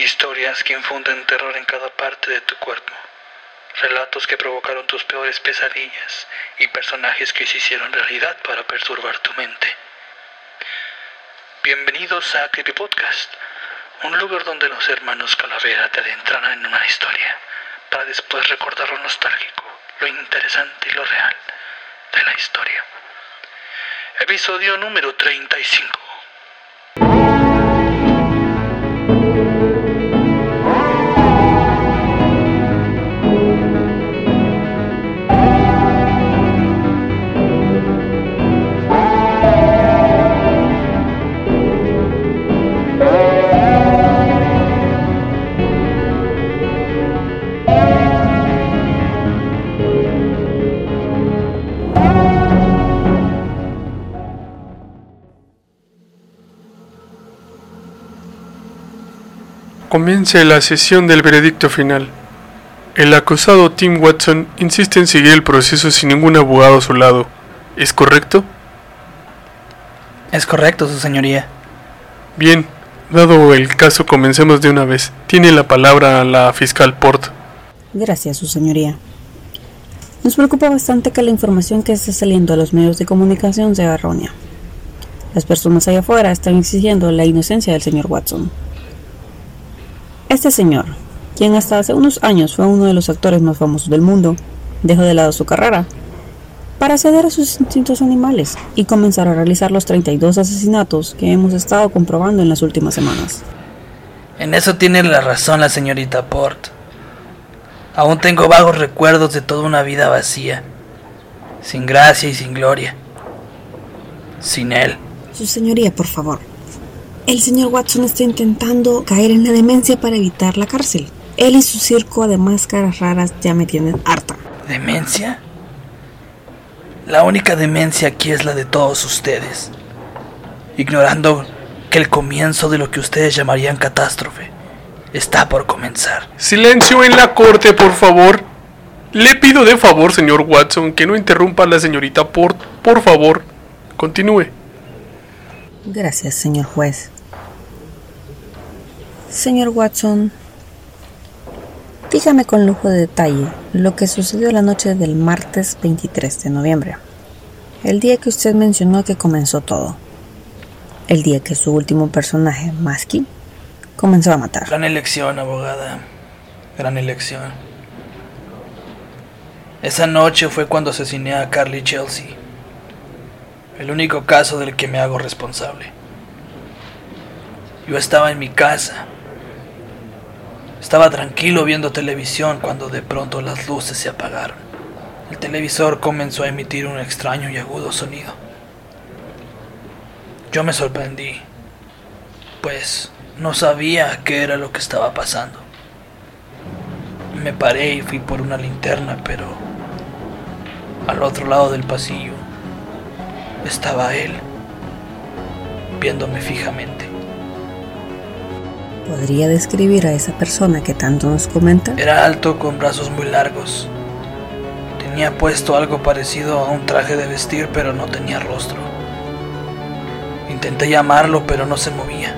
Historias que infunden terror en cada parte de tu cuerpo. Relatos que provocaron tus peores pesadillas y personajes que se hicieron realidad para perturbar tu mente. Bienvenidos a Creepy Podcast, un lugar donde los hermanos Calavera te adentrarán en una historia para después recordar lo nostálgico, lo interesante y lo real de la historia. Episodio número 35. Comienza la sesión del veredicto final. El acusado Tim Watson insiste en seguir el proceso sin ningún abogado a su lado. ¿Es correcto? Es correcto, su señoría. Bien, dado el caso, comencemos de una vez. Tiene la palabra la fiscal Port. Gracias, su señoría. Nos preocupa bastante que la información que está saliendo a los medios de comunicación sea errónea. Las personas allá afuera están exigiendo la inocencia del señor Watson. Este señor, quien hasta hace unos años fue uno de los actores más famosos del mundo, dejó de lado su carrera para ceder a sus instintos animales y comenzar a realizar los 32 asesinatos que hemos estado comprobando en las últimas semanas. En eso tiene la razón la señorita Port. Aún tengo vagos recuerdos de toda una vida vacía, sin gracia y sin gloria. Sin él. Su señoría, por favor. El señor Watson está intentando caer en la demencia para evitar la cárcel. Él y su circo de máscaras raras ya me tienen harta. ¿Demencia? La única demencia aquí es la de todos ustedes, ignorando que el comienzo de lo que ustedes llamarían catástrofe está por comenzar. Silencio en la corte, por favor. Le pido de favor, señor Watson, que no interrumpa a la señorita Port. Por favor, continúe. Gracias, señor juez. Señor Watson, dígame con lujo de detalle lo que sucedió la noche del martes 23 de noviembre, el día que usted mencionó que comenzó todo, el día que su último personaje, Masky, comenzó a matar. Gran elección, abogada. Gran elección. Esa noche fue cuando asesiné a Carly Chelsea. El único caso del que me hago responsable. Yo estaba en mi casa. Estaba tranquilo viendo televisión cuando de pronto las luces se apagaron. El televisor comenzó a emitir un extraño y agudo sonido. Yo me sorprendí, pues no sabía qué era lo que estaba pasando. Me paré y fui por una linterna, pero al otro lado del pasillo estaba él, viéndome fijamente. ¿Podría describir a esa persona que tanto nos comenta? Era alto con brazos muy largos. Tenía puesto algo parecido a un traje de vestir, pero no tenía rostro. Intenté llamarlo, pero no se movía.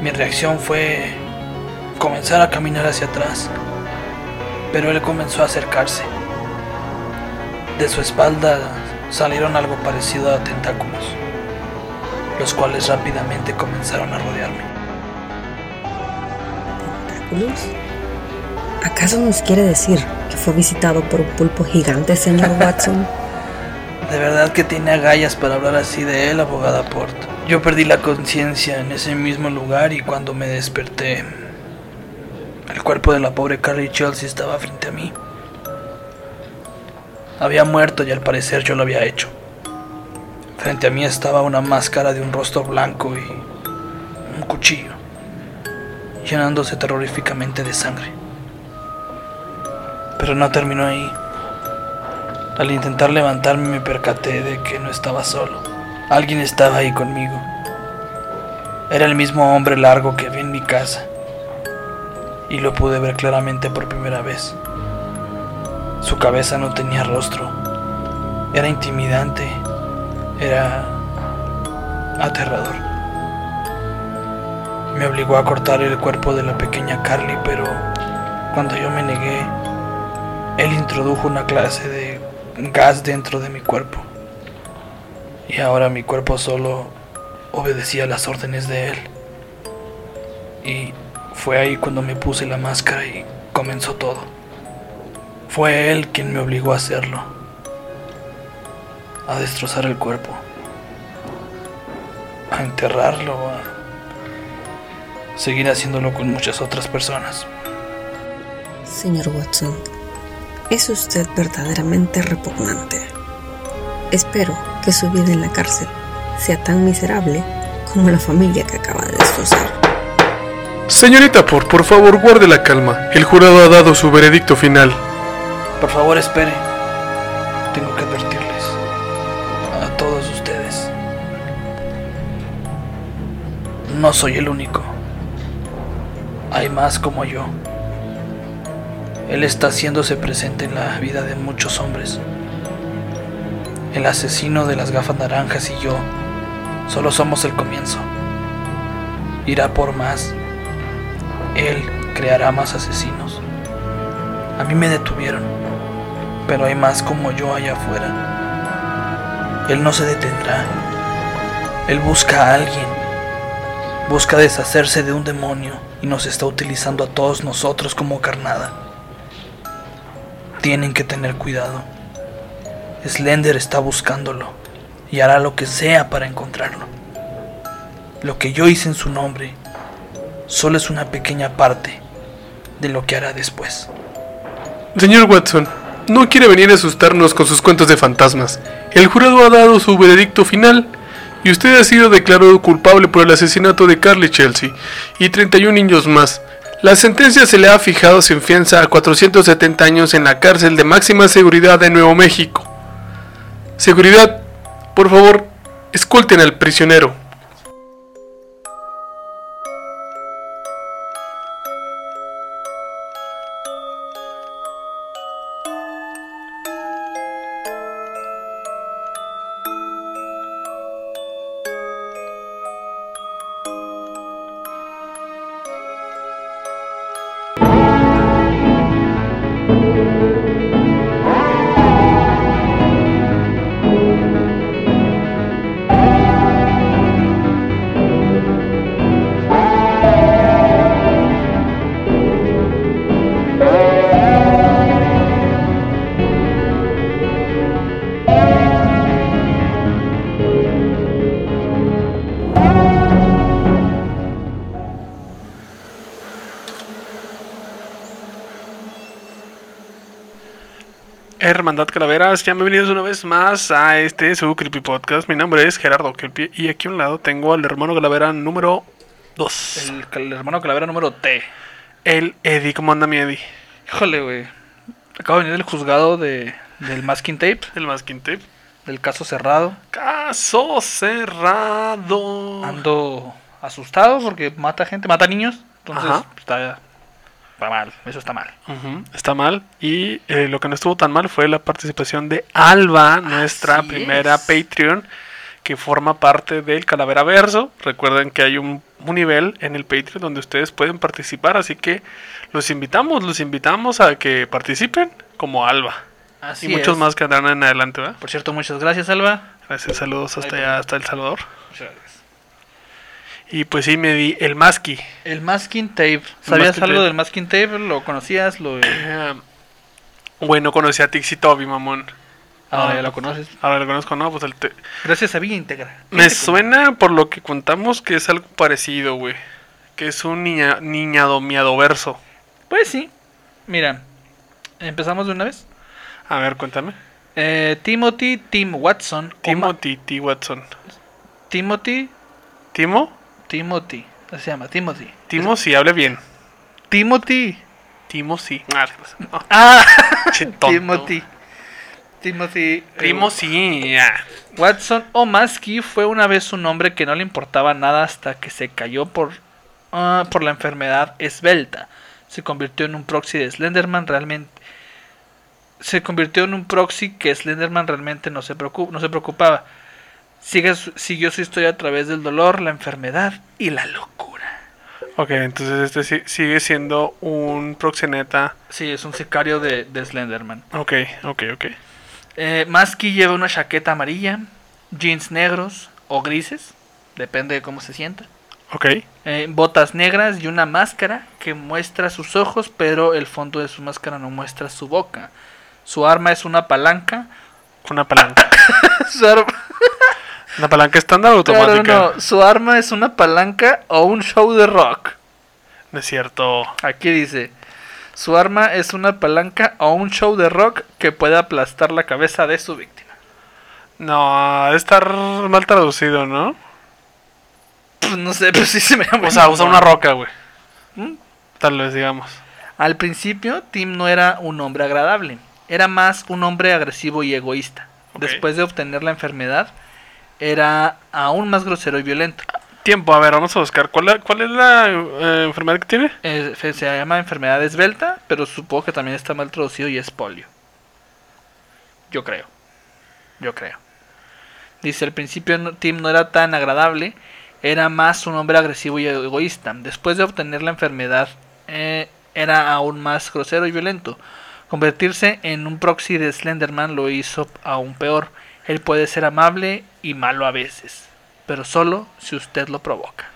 Mi reacción fue comenzar a caminar hacia atrás, pero él comenzó a acercarse. De su espalda salieron algo parecido a tentáculos, los cuales rápidamente comenzaron a rodearme. ¿Tentáculos? ¿Acaso nos quiere decir que fue visitado por un pulpo gigante, señor Watson? De verdad que tiene agallas para hablar así de él, abogada Port. Yo perdí la conciencia en ese mismo lugar y cuando me desperté, el cuerpo de la pobre Carrie Chelsea estaba frente a mí. Había muerto y al parecer yo lo había hecho. Frente a mí estaba una máscara de un rostro blanco y un cuchillo, llenándose terroríficamente de sangre. Pero no terminó ahí. Al intentar levantarme me percaté de que no estaba solo. Alguien estaba ahí conmigo. Era el mismo hombre largo que vi en mi casa. Y lo pude ver claramente por primera vez. Su cabeza no tenía rostro. Era intimidante. Era aterrador. me obligó a cortar el cuerpo de la pequeña Carly, pero cuando yo me negué, él introdujo una clase de gas dentro de mi cuerpo. Y ahora mi cuerpo solo obedecía las órdenes de él. Y fue ahí cuando me puse la máscara y comenzó todo. Fue él quien me obligó a hacerlo. A destrozar el cuerpo. A enterrarlo. A seguir haciéndolo con muchas otras personas. Señor Watson, es usted verdaderamente repugnante. Espero que su vida en la cárcel sea tan miserable como la familia que acaba de destrozar. Señorita Por, por favor, guarde la calma. El jurado ha dado su veredicto final. Por favor, espere. No soy el único. Hay más como yo. Él está haciéndose presente en la vida de muchos hombres. El asesino de las gafas naranjas y yo solo somos el comienzo. Irá por más. Él creará más asesinos. A mí me detuvieron, pero hay más como yo allá afuera. Él no se detendrá. Él busca a alguien. Busca deshacerse de un demonio y nos está utilizando a todos nosotros como carnada. Tienen que tener cuidado. Slender está buscándolo y hará lo que sea para encontrarlo. Lo que yo hice en su nombre solo es una pequeña parte de lo que hará después. Señor Watson, no quiere venir a asustarnos con sus cuentos de fantasmas. El jurado ha dado su veredicto final y usted ha sido declarado culpable por el asesinato de Carly Chelsea y 31 niños más. La sentencia se le ha fijado sin fianza a 470 años en la cárcel de máxima seguridad de Nuevo México. Seguridad, por favor, escolten al prisionero. Hermandad Calaveras, ya bienvenidos una vez más a este su Creepy Podcast. Mi nombre es Gerardo Kelpie y aquí a un lado tengo al hermano Calavera número 2. El, hermano calavera número T. El Eddie, ¿cómo anda mi Eddie? Híjole, güey. Acabo de venir del juzgado de, del masking tape, El masking tape. del caso cerrado. Caso cerrado. Ando asustado porque mata gente, mata niños. Entonces, Ajá. está, está mal. Eso está mal. Está mal. Y eh, lo que no estuvo tan mal fue la participación de Alba, nuestra Así primera es. Patreon, que forma parte del Calavera Verso. Recuerden que hay un, un nivel en el Patreon donde ustedes pueden participar, así que los invitamos, los invitamos a que participen como Alba. Así y muchos es. más que andarán en adelante, ¿verdad? Por cierto, muchas gracias, Alba. Gracias, saludos hasta allá, hasta El Salvador. Muchas gracias. Y pues sí, me di el Maski. El masking tape. ¿Sabías masking algo tape. del masking tape? ¿Lo conocías? Lo... Eh, bueno, conocí a Tixi Toby, mamón. Ahora Ah. ya lo conoces. Ahora lo conozco, ¿no? Pues el te- Gracias a Villa Integra. Me suena por lo que contamos que es algo parecido, güey. Que es un niña, niñado miado verso. Pues sí. Mira, empezamos de una vez. A ver, cuéntame. Eh, Timothy Tim Watson. Timothy T. Watson. Timothy. ¿Timo? Timothy. así se llama, Timothy. Timo sí, hable bien. Timothy. Timo sí. Ah, no, Ah, tonto. Timothy. Timothy. eh. Watson O'Maskey fue una vez un hombre que no le importaba nada hasta que se cayó por, ah, por la enfermedad esbelta. Se convirtió en un proxy de Slenderman realmente. Se convirtió en un proxy que Slenderman realmente no se, preocup- no se preocupaba. Sigue su- siguió su historia a través del dolor, la enfermedad y la locura. Ok, entonces este sigue siendo un proxeneta. Sí, es un sicario de, de Slenderman. Ok, ok, ok. Eh, Masky lleva una chaqueta amarilla, jeans negros o grises, depende de cómo se sienta. Ok. eh, botas negras y una máscara que muestra sus ojos, pero el fondo de su máscara no muestra su boca. Su arma es una palanca. Una palanca. su, ar- ¿Una palanca estándar o Claro, automática? no, su arma es una palanca o un show de rock. No es cierto. Aquí dice, su arma es una palanca o un show de rock que puede aplastar la cabeza de su víctima. No, debe estar mal traducido, ¿no? Pues no sé, pero sí se me llama. O sea, usa una roca, güey. ¿Mm? Tal vez, digamos. Al principio, Tim no era un hombre agradable. Era más un hombre agresivo y egoísta. Después de obtener la enfermedad, era aún más grosero y violento. Tiempo, a ver, vamos a buscar. ¿Cuál, es- cuál es la eh, enfermedad que tiene? Eh, se llama enfermedad esbelta, pero supongo que también está mal traducido y es polio. Yo creo. Yo creo. Dice, al principio Tim no era tan agradable, era más un hombre agresivo y egoísta. Después de obtener la enfermedad, eh, era aún más grosero y violento. Convertirse en un proxy de Slenderman lo hizo aún peor. Él puede ser amable y malo a veces, pero solo si usted lo provoca.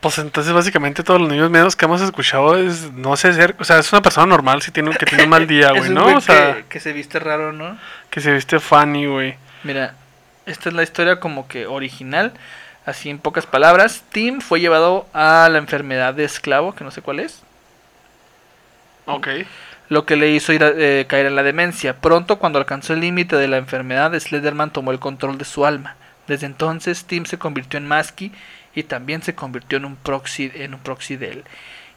Pues entonces básicamente todos los niños medios que hemos escuchado es no sé ser, o sea, es una persona normal si tiene que tiene un mal día, güey, ¿no? O sea, que, que se viste raro, ¿no? que se viste funny, güey. Mira, esta es la historia como que original. Así en pocas palabras, Tim fue llevado a la enfermedad de esclavo, que no sé cuál es, Ok. Lo que le hizo ir a- eh, caer en la demencia. Pronto, cuando alcanzó el límite de la enfermedad, Slenderman tomó el control de su alma. Desde entonces, Tim se convirtió en Masky y también se convirtió en un proxy, en un proxy de él,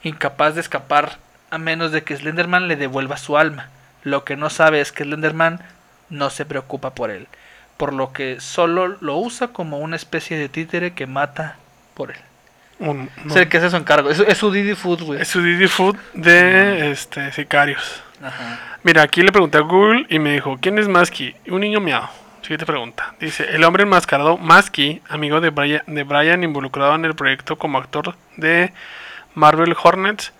incapaz de escapar a menos de que Slenderman le devuelva su alma. Lo que no sabe es que Slenderman no se preocupa por él, por lo que solo lo usa como una especie de títere que mata por él. Un- no. Es el que hace su encargo, es, es su Didi Food, güey. Es su Didi Food de este sicarios. Ajá. Mira, aquí le pregunté a Google y me dijo, ¿quién es Masky? Un niño miado. Siguiente pregunta. Dice, el hombre enmascarado Masky, amigo de Brian, de Brian involucrado en el proyecto como actor de Marvel Hornets.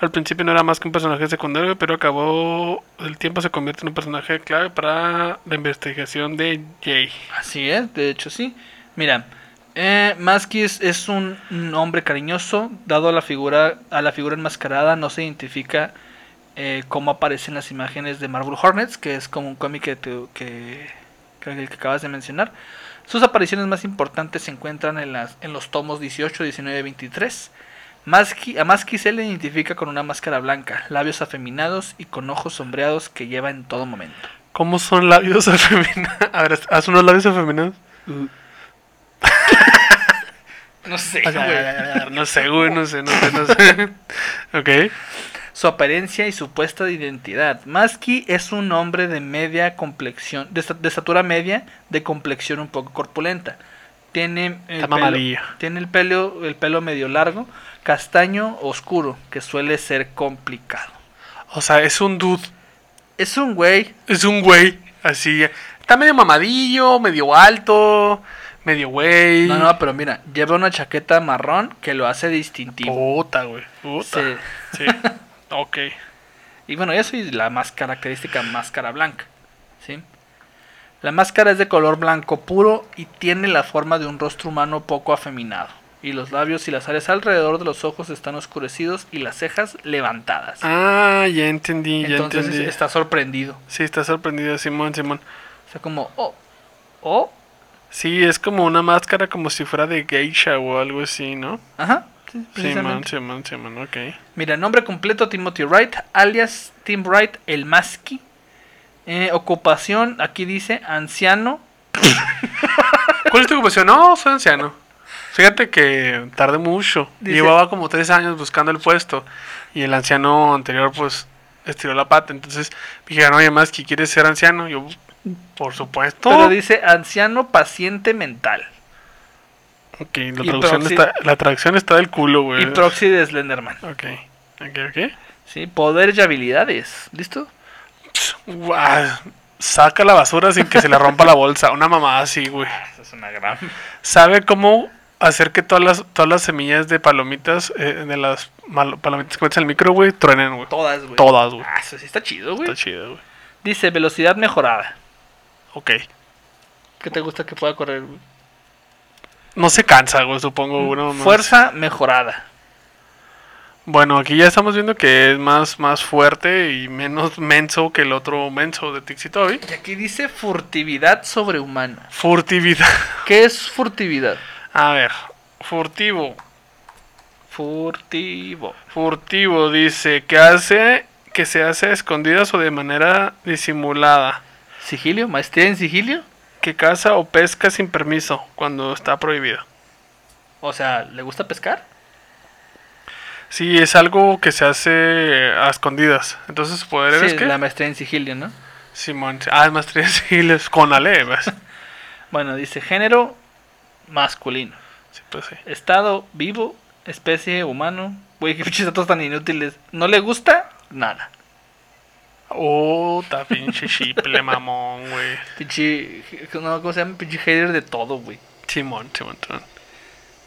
Al principio no era más que un personaje secundario, pero acabó el tiempo se convierte en un personaje clave para la investigación de Jay. Así es, de hecho sí. Mira, eh, Masky es, es un, hombre cariñoso, dado a la figura a la figura enmascarada, no se identifica eh, cómo aparecen las imágenes de Marvel Hornets, que es como un cómic que, te- que, que que acabas de mencionar. Sus apariciones más importantes se encuentran en, las, en los tomos 18, 19 y 23. Masky- a Masky se le identifica con una máscara blanca, labios afeminados y con ojos sombreados que lleva en todo momento. ¿Cómo son labios afeminados? A ver, haz unos labios afeminados. No sé, güey. no sé, güey, no sé, no sé, no sé. ok. Su apariencia y supuesta identidad. Masky es un hombre de media complexión, de, esta- de estatura media, de complexión un poco corpulenta. Tiene el, Está pelo, mamadillo. tiene el pelo, el pelo medio largo, castaño oscuro, que suele ser complicado. O sea, es un dude. Es un güey, Es un güey. Así. Está medio mamadillo, medio alto, medio güey. no, no, pero mira, lleva una chaqueta marrón que lo hace distintivo. Puta, güey. Puta. Sí. Sí. ok. Y bueno, eso y la más característica máscara blanca. ¿sí? La máscara es de color blanco puro y tiene la forma de un rostro humano poco afeminado. Y los labios y las áreas alrededor de los ojos están oscurecidos y las cejas levantadas. Ah, ya entendí, ya Entonces entendí. está sorprendido. Sí, está sorprendido, Simón, Simón. O sea, como, oh, oh, Sí, es como una máscara como si fuera de geisha o algo así, ¿no? ajá. sí, Simón. Simón, Simón, ok. Mira, nombre completo Timothy Wright, alias Tim Wright, el Masky. Eh, ocupación, aquí dice anciano. ¿Cuál es tu ocupación? No, soy anciano. Fíjate que tardé mucho. Dice- Llevaba como tres años buscando el puesto. Y el anciano anterior, pues, estiró la pata. Entonces me dijeron, oye, más que quieres ser anciano. Yo, por supuesto. Pero dice anciano paciente mental. Ok, la traducción, proxy- está, la traducción está del culo, güey. Y proxy de Slenderman. Ok, ok, ok. Sí, poderes y habilidades. ¿Listo? Guau, saca la basura sin que se le rompa la bolsa. Una mamá así, güey. Esa es una gran. Sabe cómo hacer que todas las, todas las semillas de palomitas, eh, de las malo- palomitas que metes en el micro, güey, truenen, güey. Todas, güey. Todas, güey. Ah, eso sí está chido, güey. Está chido, güey. Dice velocidad mejorada. Ok. ¿Qué te gusta que pueda correr, güey? No se cansa, güey, supongo. Uno más- Fuerza mejorada. Bueno, aquí ya estamos viendo que es más, más fuerte y menos menso que el otro menso de Tixitobi. Y aquí dice furtividad sobrehumana. Furtividad. ¿Qué es furtividad? A ver, furtivo. Furtivo. Furtivo dice que hace que se hace a escondidas o de manera disimulada. ¿Sigilio? ¿Maestría en sigilio? Que caza o pesca sin permiso cuando está prohibido. O sea, ¿le gusta pescar? Sí, es algo que se hace a escondidas. Entonces su poder Sí, es que la maestría en sigilio, ¿no? Simón. Ah, es maestría en siglos con Ale, ¿ves? Bueno, dice género masculino. Sí, pues sí. Estado vivo, especie humano. Güey, qué pinches datos tan inútiles. ¿No le gusta? Nada. Oh, ta pinche chiple, mamón, güey. Pinche. No, ¿Cómo se llama? Pinche hater de todo, güey. Simón, Simón, Simón.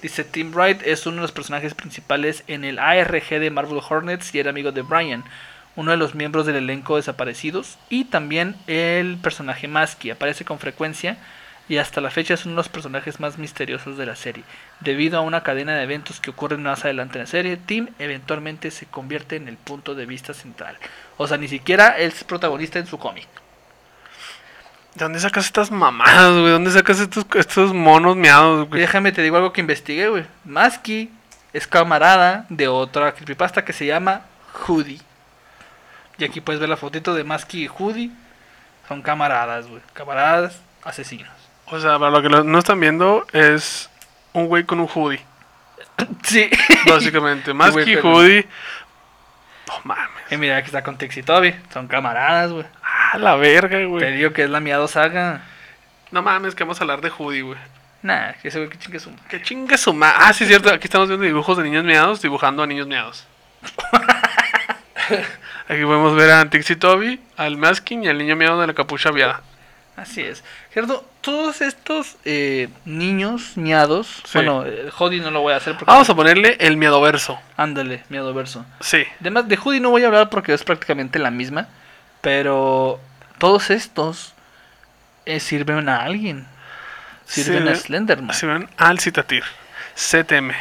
Dice Tim Wright es uno de los personajes principales en el ARG de Marvel Hornets y era amigo de Brian, uno de los miembros del elenco desaparecidos, y también el personaje Masky aparece con frecuencia y hasta la fecha es uno de los personajes más misteriosos de la serie. Debido a una cadena de eventos que ocurren más adelante en la serie, Tim eventualmente se convierte en el punto de vista central. O sea, ni siquiera es protagonista en su cómic. ¿De dónde sacas estas mamadas, güey? ¿Dónde sacas estos, estos monos miados, güey? déjame te digo algo que investigué, güey. Masky es camarada de otra creepypasta que se llama Hoodie. Y aquí puedes ver la fotito de Masky y Hoodie. Son camaradas, güey. Camaradas asesinos. O sea, para lo que no están viendo es un güey con un hoodie, Sí. básicamente. Más güey, que pero- hoodie. No mames. y mira, aquí está con Tex y Toby. Son camaradas, güey. Ah, la verga, Te güey. digo que es la miado saga. No mames, que vamos a hablar de hoodie, güey. Nah, que ese güey que chingue su Que chingue su ma... Ah, sí, es cierto. Aquí estamos viendo dibujos de niños miados dibujando a niños miados. Aquí podemos ver a Tixi Toby, al Masking y al niño miado de la capucha aviada. Así es. Gerardo, todos estos eh, niños miados. Sí. Bueno, eh, Hoodie no lo voy a hacer porque. Vamos a ponerle el miedoverso. Ándale, miedo verso. Sí. Además, de Hoodie no voy a hablar porque es prácticamente la misma. Pero todos estos eh, sirven a alguien. Sirven a Sí, Slenderman. Se ven al Citatir. CTM.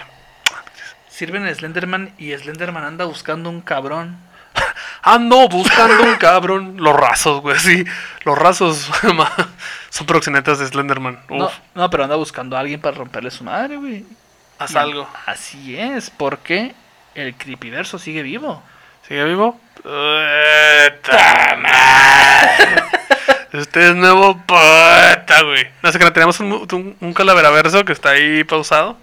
Sirven a Slenderman y Slenderman anda buscando un cabrón. Ando buscando un cabrón. Los rasos, güey, sí. Los rasos son proxenetas de Slenderman. Uf, No, no, pero anda buscando a alguien para romperle su madre, güey. haz Y algo. Así es, porque el creepyverso sigue vivo. ¿Sigue vivo? Este es nuevo puta, güey. No sé que tenemos un, un, un calaveraverso que está ahí pausado.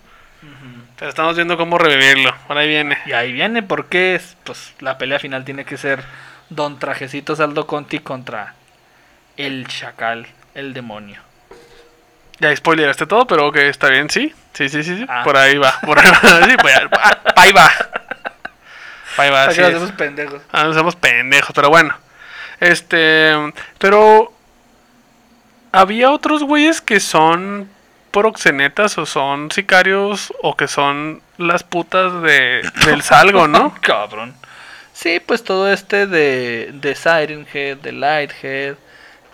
Pero estamos viendo cómo revivirlo. Por ahí viene. Y ahí viene porque es, pues la pelea final tiene que ser Don Trajecito Saldo Conti contra el Chacal, el demonio. Ya spoileraste todo, pero ok, está bien, sí. Sí, sí, sí, sí. Ah. Por ahí va. Por ahí va. Sí, pues, ah, ahí va. Ahí va, así nos hacemos pendejos. Ah, no somos pendejos, pero bueno. Este. Pero. Había otros güeyes que son proxenetas o son sicarios o que son las putas de, del salgo, ¿no? Cabrón. Sí, pues todo este de, de Siren Head, de Lighthead,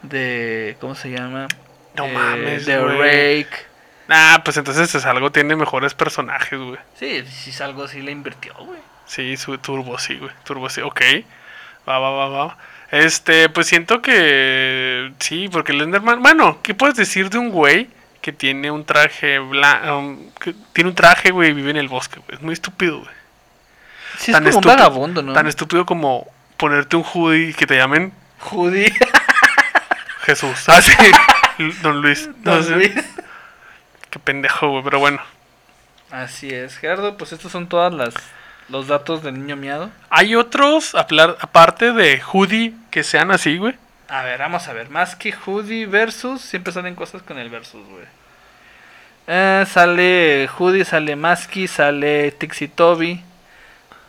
de. ¿Cómo se llama? No Eh, mames, De güey. Rake. Ah, pues entonces salgo tiene mejores personajes, güey. Sí, si es algo así le invirtió, güey. Sí, su turbo, sí, güey. Turbo, sí, ok. Va, va, va, va. Este, pues siento que. Sí, porque el Enderman. Bueno, ¿qué puedes decir de un güey que tiene un traje blanco? que tiene un traje, güey, y vive en el bosque, güey? Es muy estúpido, güey. Sí, es como un vagabundo, ¿no? Tan estúpido como ponerte un hoodie y que te llamen Judy. Jesús. Ah, sí. Don Luis. Don. Luis. Qué pendejo, güey, pero bueno. Así es, Gerardo, pues estos son todas las los datos del niño miado. Hay otros, aparte de hoodie, que sean así, güey. A ver, vamos a ver. Más que Hoodie versus. Siempre salen cosas con el versus, güey. Eh, sale Hoodie, sale Masky, sale Tixi Toby.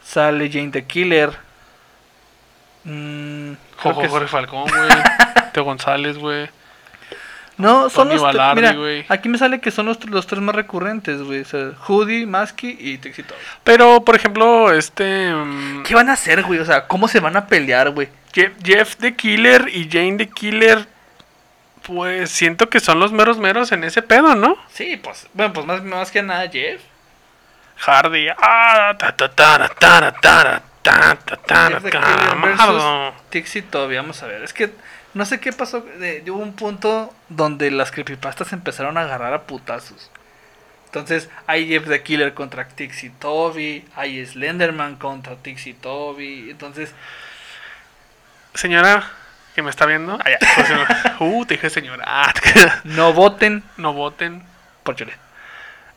Sale Jane the Killer. Mm, Jojo que Jorge Falcón, güey. Teo González, güey. No, son Tony los tres. Mira, aquí me sale que son los, los tres más recurrentes, güey. O sea, Hoodie, Masky y Trixie Toby. Pero, por ejemplo, este. mm, ¿Qué van a hacer, güey? O sea, ¿cómo se van a pelear, güey? Jeff the Killer y Jane the Killer, pues siento que son los meros meros en ese pedo, ¿no? Sí, pues, bueno, pues más, más que nada Jeff. Hardy. Ah, ta, ta, ta, ta, ta, vamos a ver. Es que no sé qué pasó. Eh, hubo un punto donde las creepypastas empezaron a agarrar a putazos. Entonces, hay Jeff the Killer contra Tixie Toby, hay Slenderman contra Tixie Toby. Entonces, Señora, que me está viendo. Ah, ya. Pues, uh, te dije señora. Ah, no voten no voten. por Cholet.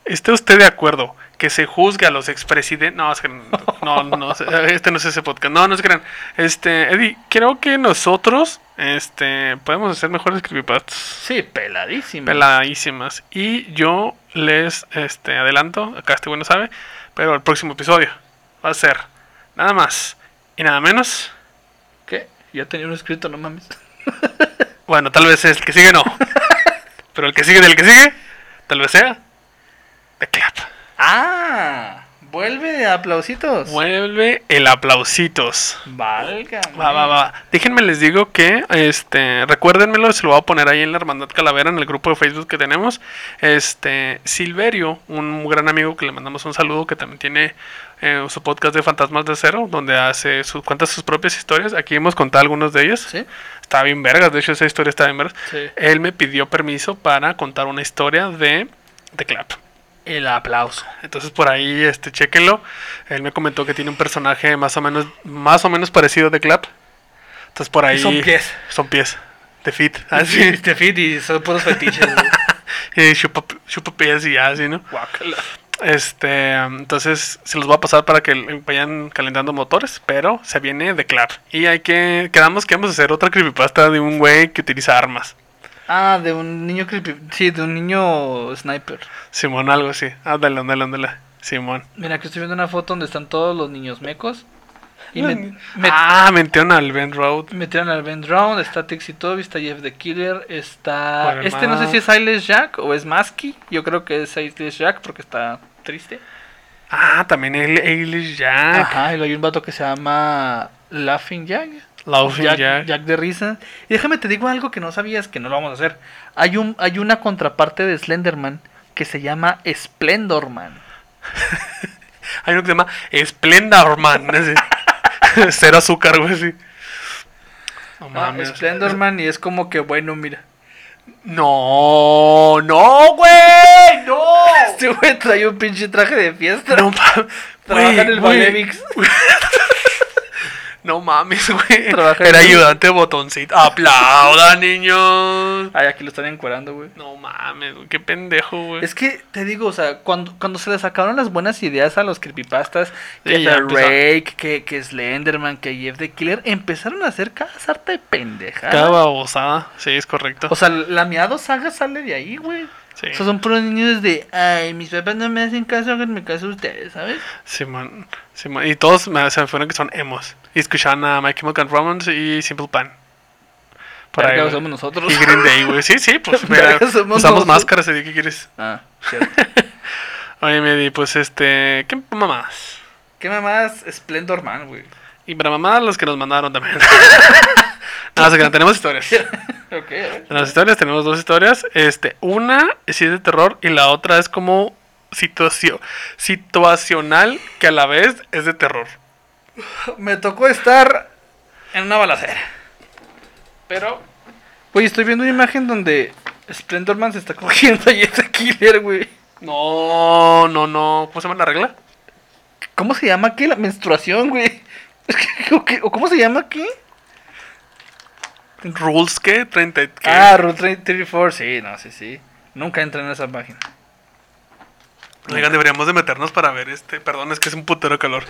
¿Esté usted de acuerdo que se juzgue a los expresidentes? No, es que no, no, este no es ese podcast. No, no se crean. Este, Eddie, creo que nosotros, este, podemos hacer mejores creepypastas. Sí, peladísimo. Peladísimas. Y yo les, este, adelanto, acá este bueno sabe, pero el próximo episodio va a ser nada más y nada menos. Ya tenía uno escrito, no mames. Bueno, tal vez el que sigue no. pero el que sigue del que sigue, tal vez sea The Clap. ¡Ah! Vuelve aplausitos. Vuelve el aplausitos. Valga. Va, va, va. Déjenme les digo que, este, recuérdenmelo, se lo voy a poner ahí en la Hermandad Calavera, en el grupo de Facebook que tenemos. Este, Silverio, un gran amigo que le mandamos un saludo, que también tiene eh, su podcast de Fantasmas de Cero, donde hace sus, cuenta sus propias historias. Aquí hemos contado algunos de ellos. ¿Sí? Está bien vergas, de hecho esa historia está bien vergas. Sí. Él me pidió permiso para contar una historia de The Clap. El aplauso. Entonces por ahí, este, chéquenlo. Él me comentó que tiene un personaje más o menos, más o menos parecido a The Clap. Entonces por ahí. son pies. Son pies. De fit. Así. Así. Este fit y son puros fetiches. y chupa, chupa pies y así, ¿no? Guácala. Este, entonces se los voy a pasar para que vayan calentando motores, pero se viene The Clap. Y hay que, quedamos que vamos a hacer otra creepypasta de un güey que utiliza armas. Ah, de un niño creepy. Sí, de un niño sniper. Simón, algo así. Ándale, ándale, ándale. Simón. Mira, que estoy viendo una foto donde están todos los niños mecos. Y me, me- ah, metieron al Ben Road. metieron al Ben Round, está Trixie Toby, está Jeff the Killer, está... Este no sé si es Silas Jack o es Masky. Yo creo que es Silas Jack porque está triste. Ah, también el Eilish Jack. Ajá, y luego hay un vato que se llama Laughing Jack. Laughing Jack, Jack. Jack de risa. Y déjame te digo algo que no sabías que no lo vamos a hacer. Hay un hay una contraparte de Slenderman que se llama Splendorman. Hay uno que se llama Splendor Man. así. Cero azúcar, güey, sí. No Ah, mames. Splendorman y es como que bueno, mira. No, no, güey, no. Este güey trae un pinche traje de fiesta. No. Trabaja en el. Balevix. No mames, güey. Era ayudante botoncito. Aplaudan, niños. Ay, aquí lo están encuerando, güey. No mames, güey, qué pendejo, güey. Es que te digo, o sea, cuando, cuando se les sacaron las buenas ideas a los creepypastas, que Sí, The. Rake, que, que Slenderman, que Jeff the Killer, empezaron a hacer cada sarta de pendeja. Cada babosada. Sí, es correcto. O sea, la miado saga sale de ahí, güey. Sí. O sea, son puros niños de, ay, mis papás no me hacen caso, háganme caso ustedes, ¿sabes? Simón, Simón. Y todos me, se me fueron que son emos. Y escuchaban a My Chemical Romance y Simple Plan. Por Verga, güey. somos nosotros. Y Green Day, güey. Sí, sí, pues Verga, mira, somos usamos nosotros. máscaras, ¿qué quieres? Ah, cierto. Oye, Medi, pues este, ¿qué mamás? ¿Qué mamás? Splendor Man, güey. Y para mamás los que nos mandaron también. no, o sea, que tenemos historias. Ok, a ver. En las historias tenemos dos historias. Este, una sí es de terror y la otra es como situacio- situacional que a la vez es de terror. Me tocó estar en una balacera. Pero, oye, estoy viendo una imagen donde Splendorman se está cogiendo a the Killer, güey. No, no, no. ¿Cómo se llama la regla? ¿Cómo se llama aquí? La menstruación, güey. ¿O cómo se llama aquí? ¿Rules qué? 30 qué? Ah, Rule 34, sí, no, sí, sí. Nunca entré en esa página. Oigan, deberíamos de meternos para ver este. Perdón, es que es un putero calor.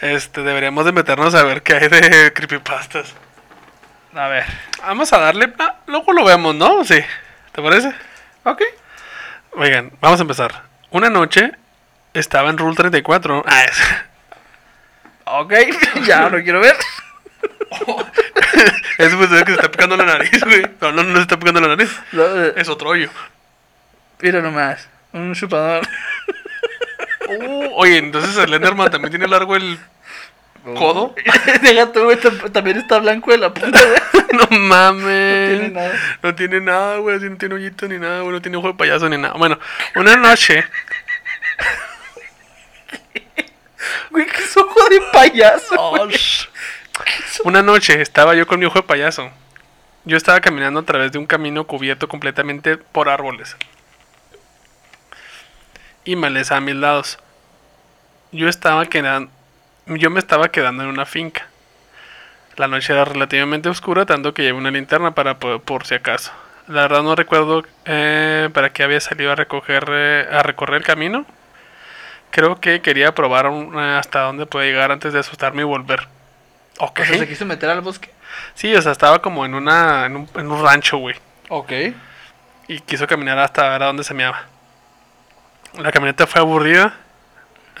Este, deberíamos de meternos a ver qué hay de creepypastas. A ver. Vamos a darle. ah, luego lo vemos, ¿no? Sí. ¿Te parece? Ok. Oigan, vamos a empezar. Una noche estaba en Rule 34. Ah, es. Ok, ya lo quiero ver. Es pues que se está picando la nariz, güey. No, no, no se está picando la nariz. No, eh, Es otro hoyo. Mira nomás, un chupador. Uh, oye, entonces el Enderman también tiene largo el codo. Deja tú, güey, tam- también está blanco de la punta. güey. No mames. No tiene nada. No tiene nada, güey. así No tiene hoyito ni nada, güey. No tiene ojo de payaso ni nada. Bueno, una noche. Güey, que es ojo de payaso. Oh, Una noche estaba yo con mi ojo de payaso. Yo estaba caminando a través de un camino cubierto completamente por árboles. Y maleza a mis lados. Yo estaba quedando. Yo me estaba quedando en una finca. La noche era relativamente oscura, tanto que llevé una linterna para po- por, si acaso. La verdad no recuerdo eh, para qué había salido a recoger eh, a recorrer el camino. Creo que quería probar eh, hasta dónde puede llegar antes de asustarme y volver. Ok. O sea, se quiso meter al bosque. Sí, o sea, estaba como en una en un, en un rancho, güey. Ok. Y quiso caminar hasta ver a dónde se meaba. La camioneta fue aburrida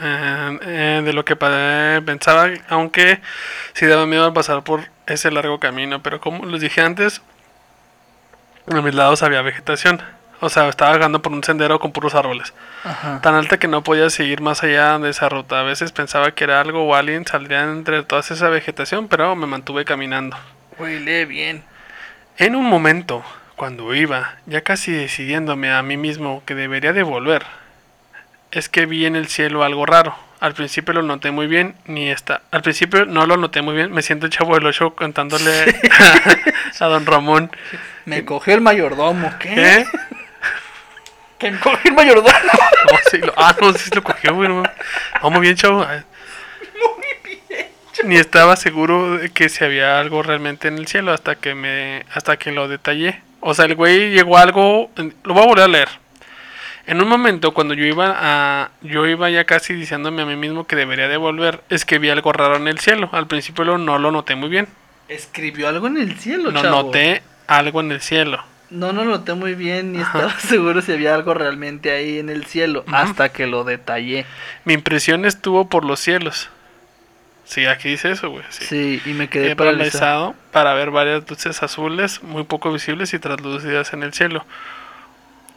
eh, eh, de lo que pensaba, aunque sí daba miedo al pasar por ese largo camino. Pero como les dije antes, a mis lados había vegetación. O sea, estaba vagando por un sendero con puros árboles. Ajá. Tan alta que no podía seguir más allá de esa ruta. A veces pensaba que era algo o alguien saldría entre toda esa vegetación, pero me mantuve caminando. Lee bien. En un momento, cuando iba, ya casi decidiéndome a mí mismo que debería de volver, es que vi en el cielo algo raro. Al principio lo noté muy bien, ni está. Al principio no lo noté muy bien. Me siento el chavo del ocho cantándole a, don Ramón. Me cogió el mayordomo. ¿Qué? ¿Qué? Mayordomo. No, sí, lo- ah, no, sí lo cogió, güey. No, No, muy bien, chavo. Ni estaba seguro de que si había algo realmente en el cielo hasta que me hasta que lo detallé. O sea, el güey llegó a algo, lo voy a volver a leer. En un momento cuando yo iba a yo iba ya casi diciéndome a mí mismo que debería de volver, es que vi algo raro en el cielo. Al principio lo- no lo noté muy bien. Escribió algo en el cielo, No chavo. noté algo en el cielo. No, no lo noté muy bien ni Ajá. estaba seguro si había algo realmente ahí en el cielo. Hasta que lo detallé. Mi impresión estuvo por los cielos. Sí, aquí dice eso, güey. sí. Sí, y me quedé paralizado. paralizado para ver varias luces azules muy poco visibles y translúcidas en el cielo,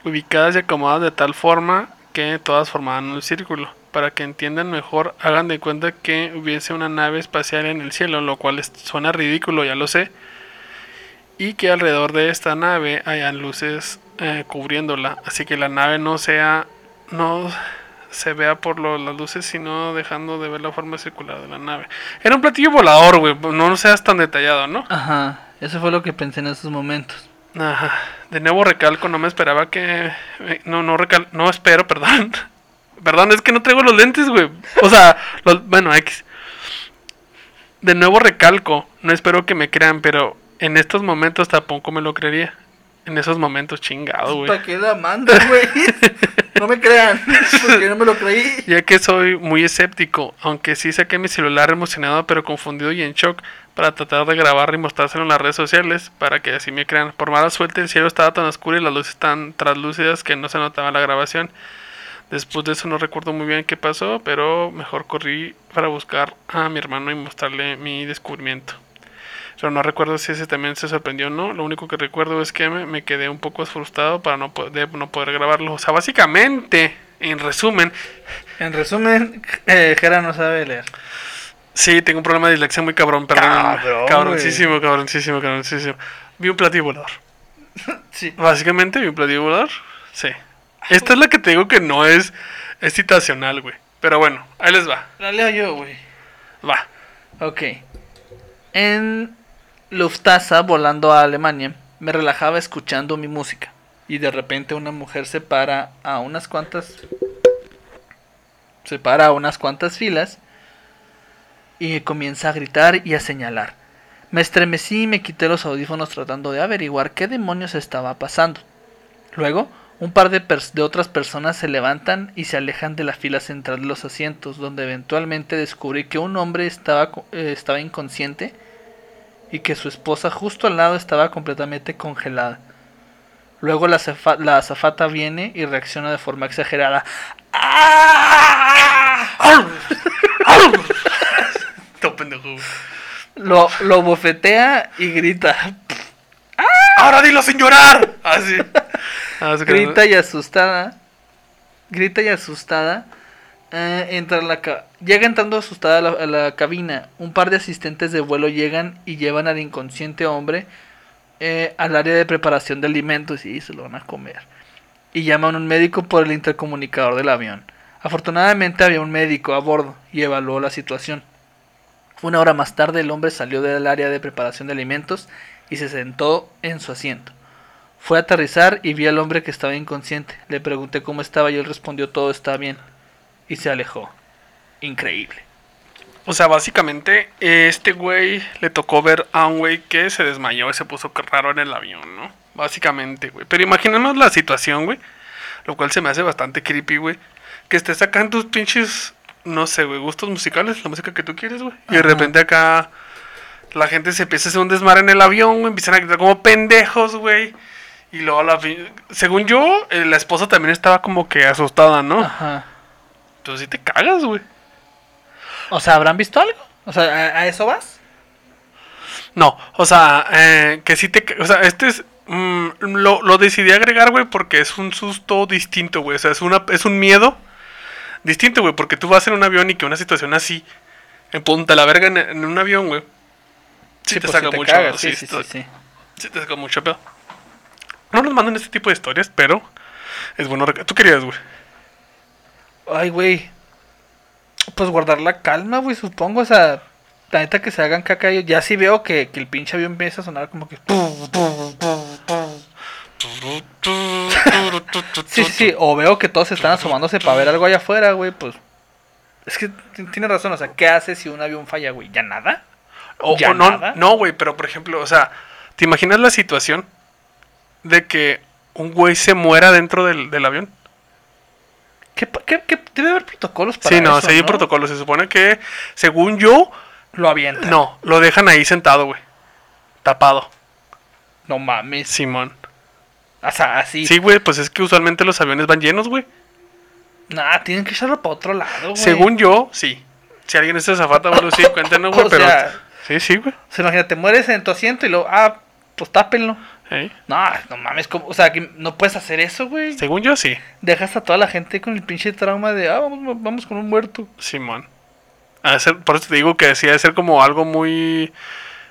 ubicadas y acomodadas de tal forma que todas formaban un círculo. Para que entiendan mejor, hagan de cuenta que hubiese una nave espacial en el cielo, lo cual suena ridículo, ya lo sé. Y que alrededor de esta nave hayan luces eh, cubriéndola, así que la nave no sea, no se vea por lo- las luces, sino dejando de ver la forma circular de la nave. Era un platillo volador, güey. No seas tan detallado, ¿no? Ajá, eso fue lo que pensé en esos momentos. Ajá. De nuevo recalco, no me esperaba que... eh, No, no recal... No espero, perdón. Perdón, es que no traigo los lentes, güey. O sea, los... bueno, X. De nuevo recalco, no espero que me crean, pero en estos momentos tampoco me lo creería. En esos momentos, chingado, güey. ¿Para qué la güey? no me crean, porque no me lo creí. Ya que soy muy escéptico, aunque sí saqué mi celular emocionado pero confundido y en shock para tratar de grabar y mostrárselo en las redes sociales para que así me crean. Por mala suerte el cielo estaba tan oscuro y las luces tan translúcidas que no se notaba la grabación. Después de eso no recuerdo muy bien qué pasó, pero mejor corrí para buscar a mi hermano y mostrarle mi descubrimiento. Pero no recuerdo si ese también se sorprendió o no. Lo único que recuerdo es que me, me quedé un poco frustrado para no, po- de no poder grabarlo. O sea, básicamente, en resumen, En resumen, eh, Jera no sabe leer. Sí, tengo un problema de dislexia muy cabrón, perdón. Cabrón, Cabroncísimo, cabroncísimo, cabroncísimo. Vi un platillo volador. Sí. Básicamente vi un platillo volador. Sí. Esta es la que te digo que no es, es citacional, güey. Pero bueno, ahí les va. La leo yo, güey. Va. Ok. En Lufthansa, volando a Alemania, me relajaba escuchando mi música. Y de repente una mujer se para a unas cuantas. Se para a unas cuantas filas. Y comienza a gritar y a señalar. Me estremecí y me quité los audífonos tratando de averiguar qué demonios estaba pasando. Luego, un par de, de otras personas se levantan y se alejan de la fila central de los asientos, donde eventualmente descubrí que un hombre estaba, eh, estaba inconsciente y que su esposa justo al lado estaba completamente congelada. Luego la, la azafata viene y reacciona de forma exagerada. ¡Ah! Lo, lo bofetea y grita. ¡Ahora dilo sin llorar! Así. Así que- Grita y asustada. Grita y asustada. Eh, entra la ca- llega entrando asustada a la, a la cabina. Un par de asistentes de vuelo llegan y llevan al inconsciente hombre eh, al área de preparación de alimentos y se lo van a comer. Y llaman a un médico por el intercomunicador del avión. Afortunadamente había un médico a bordo y evaluó la situación. Una hora más tarde el hombre salió del área de preparación de alimentos y se sentó en su asiento. Fue a aterrizar y vi al hombre que estaba inconsciente. Le pregunté cómo estaba y él respondió todo está bien. Y se alejó. Increíble. O sea, básicamente, este güey le tocó ver a un güey que se desmayó y se puso raro en el avión, ¿no? Básicamente, güey. Pero imaginemos la situación, güey. Lo cual se me hace bastante creepy, güey. Que estés acá en tus pinches, no sé, güey, gustos musicales, la música que tú quieres, güey. Y de repente acá la gente se empieza a hacer un desmar en el avión, güey. Empiezan a gritar como pendejos, güey. Y luego, la fin- según yo, eh, la esposa también estaba como que asustada, ¿no? Ajá. Entonces sí te cagas, güey. O sea, ¿habrán visto algo? O sea, ¿a, a eso vas? No, o sea, eh, que sí te... O sea, este es... mm, lo, lo decidí agregar, güey, porque es un susto distinto, güey. O sea, es, una, es un miedo distinto, güey. Porque tú vas en un avión y que una situación así, en punta la verga en, en un avión, güey. Sí, te pues, saca si mucho. cagas, sí, Sí, sí, sí, te saca mucho pedo. No nos mandan este tipo de historias, pero es bueno. Tú querías, güey. Ay, güey. Pues guardar la calma, güey, supongo. O sea, la neta que se hagan caca. Ya sí veo que, que el pinche avión empieza a sonar como que... Sí, sí, sí. O veo que todos están asomándose para ver algo allá afuera, güey. Pues... Es que tiene razón. O sea, ¿qué haces si un avión falla, güey? ¿Ya nada? O, ¿Ya o no, nada? no, güey, pero por ejemplo, o sea, ¿te imaginas la situación de que un güey se muera dentro del, del avión? ¿Qué, pa- qué- qué- debe haber protocolos para sí, no, eso, sí hay ¿no? protocolo. Se supone que, según yo, Lo avientan. no, lo dejan ahí sentado, güey. Tapado. No mames. Simón. O sea, así. Sí, güey, pues es que usualmente los aviones van llenos, güey. Nah, tienen que echarlo para otro lado, güey. Según yo, sí. Si alguien está zafata, bueno, sí, cuéntenos, güey, pero... sea- Sí, sí, güey. O sea, imagínate, mueres en tu asiento y luego, ah, pues tápenlo. Ey. No, no mames, ¿cómo? o sea, que no puedes hacer eso, güey. Según yo, sí. Dejas a toda la gente con el pinche trauma de, ah, vamos, vamos con un muerto. Simón. Ser- por eso te digo que sí ha de ser como algo muy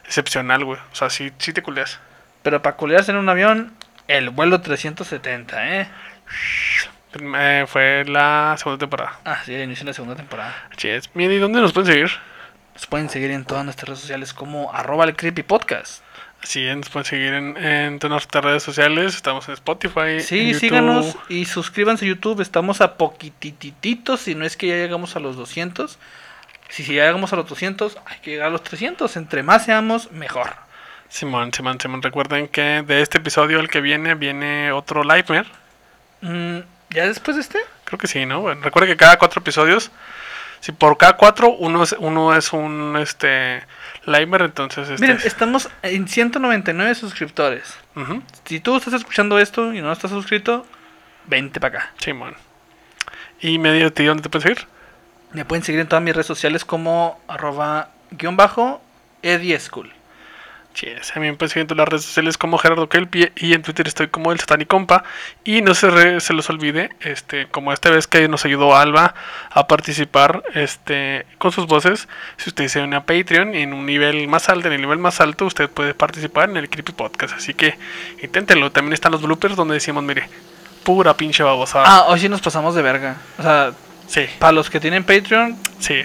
excepcional, güey. O sea, sí, sí te culeas. Pero para culiarse en un avión, el vuelo 370, ¿eh? Eh, fue la segunda temporada. Ah, sí, el inicio de la segunda temporada. Así es. Bien, ¿y dónde nos pueden seguir? Nos pueden seguir en todas nuestras redes sociales como arroba el creepy podcast. Así es, nos pueden seguir en, en todas nuestras redes sociales. Estamos en Spotify. Sí, en síganos y suscríbanse a YouTube. Estamos a poquitititos, si no es que ya llegamos a los 200. Si, si ya llegamos a los 200, hay que llegar a los 300. Entre más seamos, mejor. Simón, Simón, Simón. Recuerden que de este episodio, el que viene, viene otro Nightmare. Mm, ¿Ya después de este? Creo que sí, ¿no? Bueno, recuerden que cada cuatro episodios, si por cada cuatro uno es, uno es un este Nightmare, entonces este Miren, es- estamos en 199 suscriptores. Si tú estás escuchando esto y no estás suscrito, vente para acá. Simón. Y medio tío, ¿dónde te pueden seguir? Me pueden seguir en todas mis redes sociales como arroba guion bajo. Cheers. A mí me pueden seguir en todas las redes sociales como Gerardo Kelpie y en Twitter estoy como el Satanicompa. Y no se, re- se los olvide, este, como esta vez que nos ayudó Alba a participar este, con sus voces, si usted se une a Patreon en un nivel más alto, en el nivel más alto, usted puede participar en el Creepy Podcast. Así que inténtenlo. También están los bloopers donde decimos, mire, pura pinche babosada. Ah, hoy sí nos pasamos de verga. O sea, Sí, para los que tienen Patreon, sí.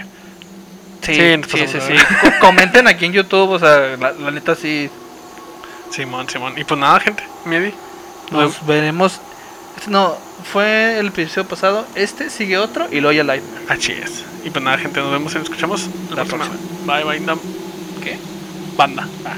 Sí, Sí, sí, sí, Comenten aquí en YouTube, o sea, la, la neta sí. Simón, Simón. Y pues nada, gente, Miedi. Nos veremos. Este No, fue el episodio pasado. Este sigue otro y luego ya live. Así es. Y pues nada, gente, nos vemos y nos escuchamos la, La próxima. próxima. Bye, bye. ¿Qué? Banda. Ah.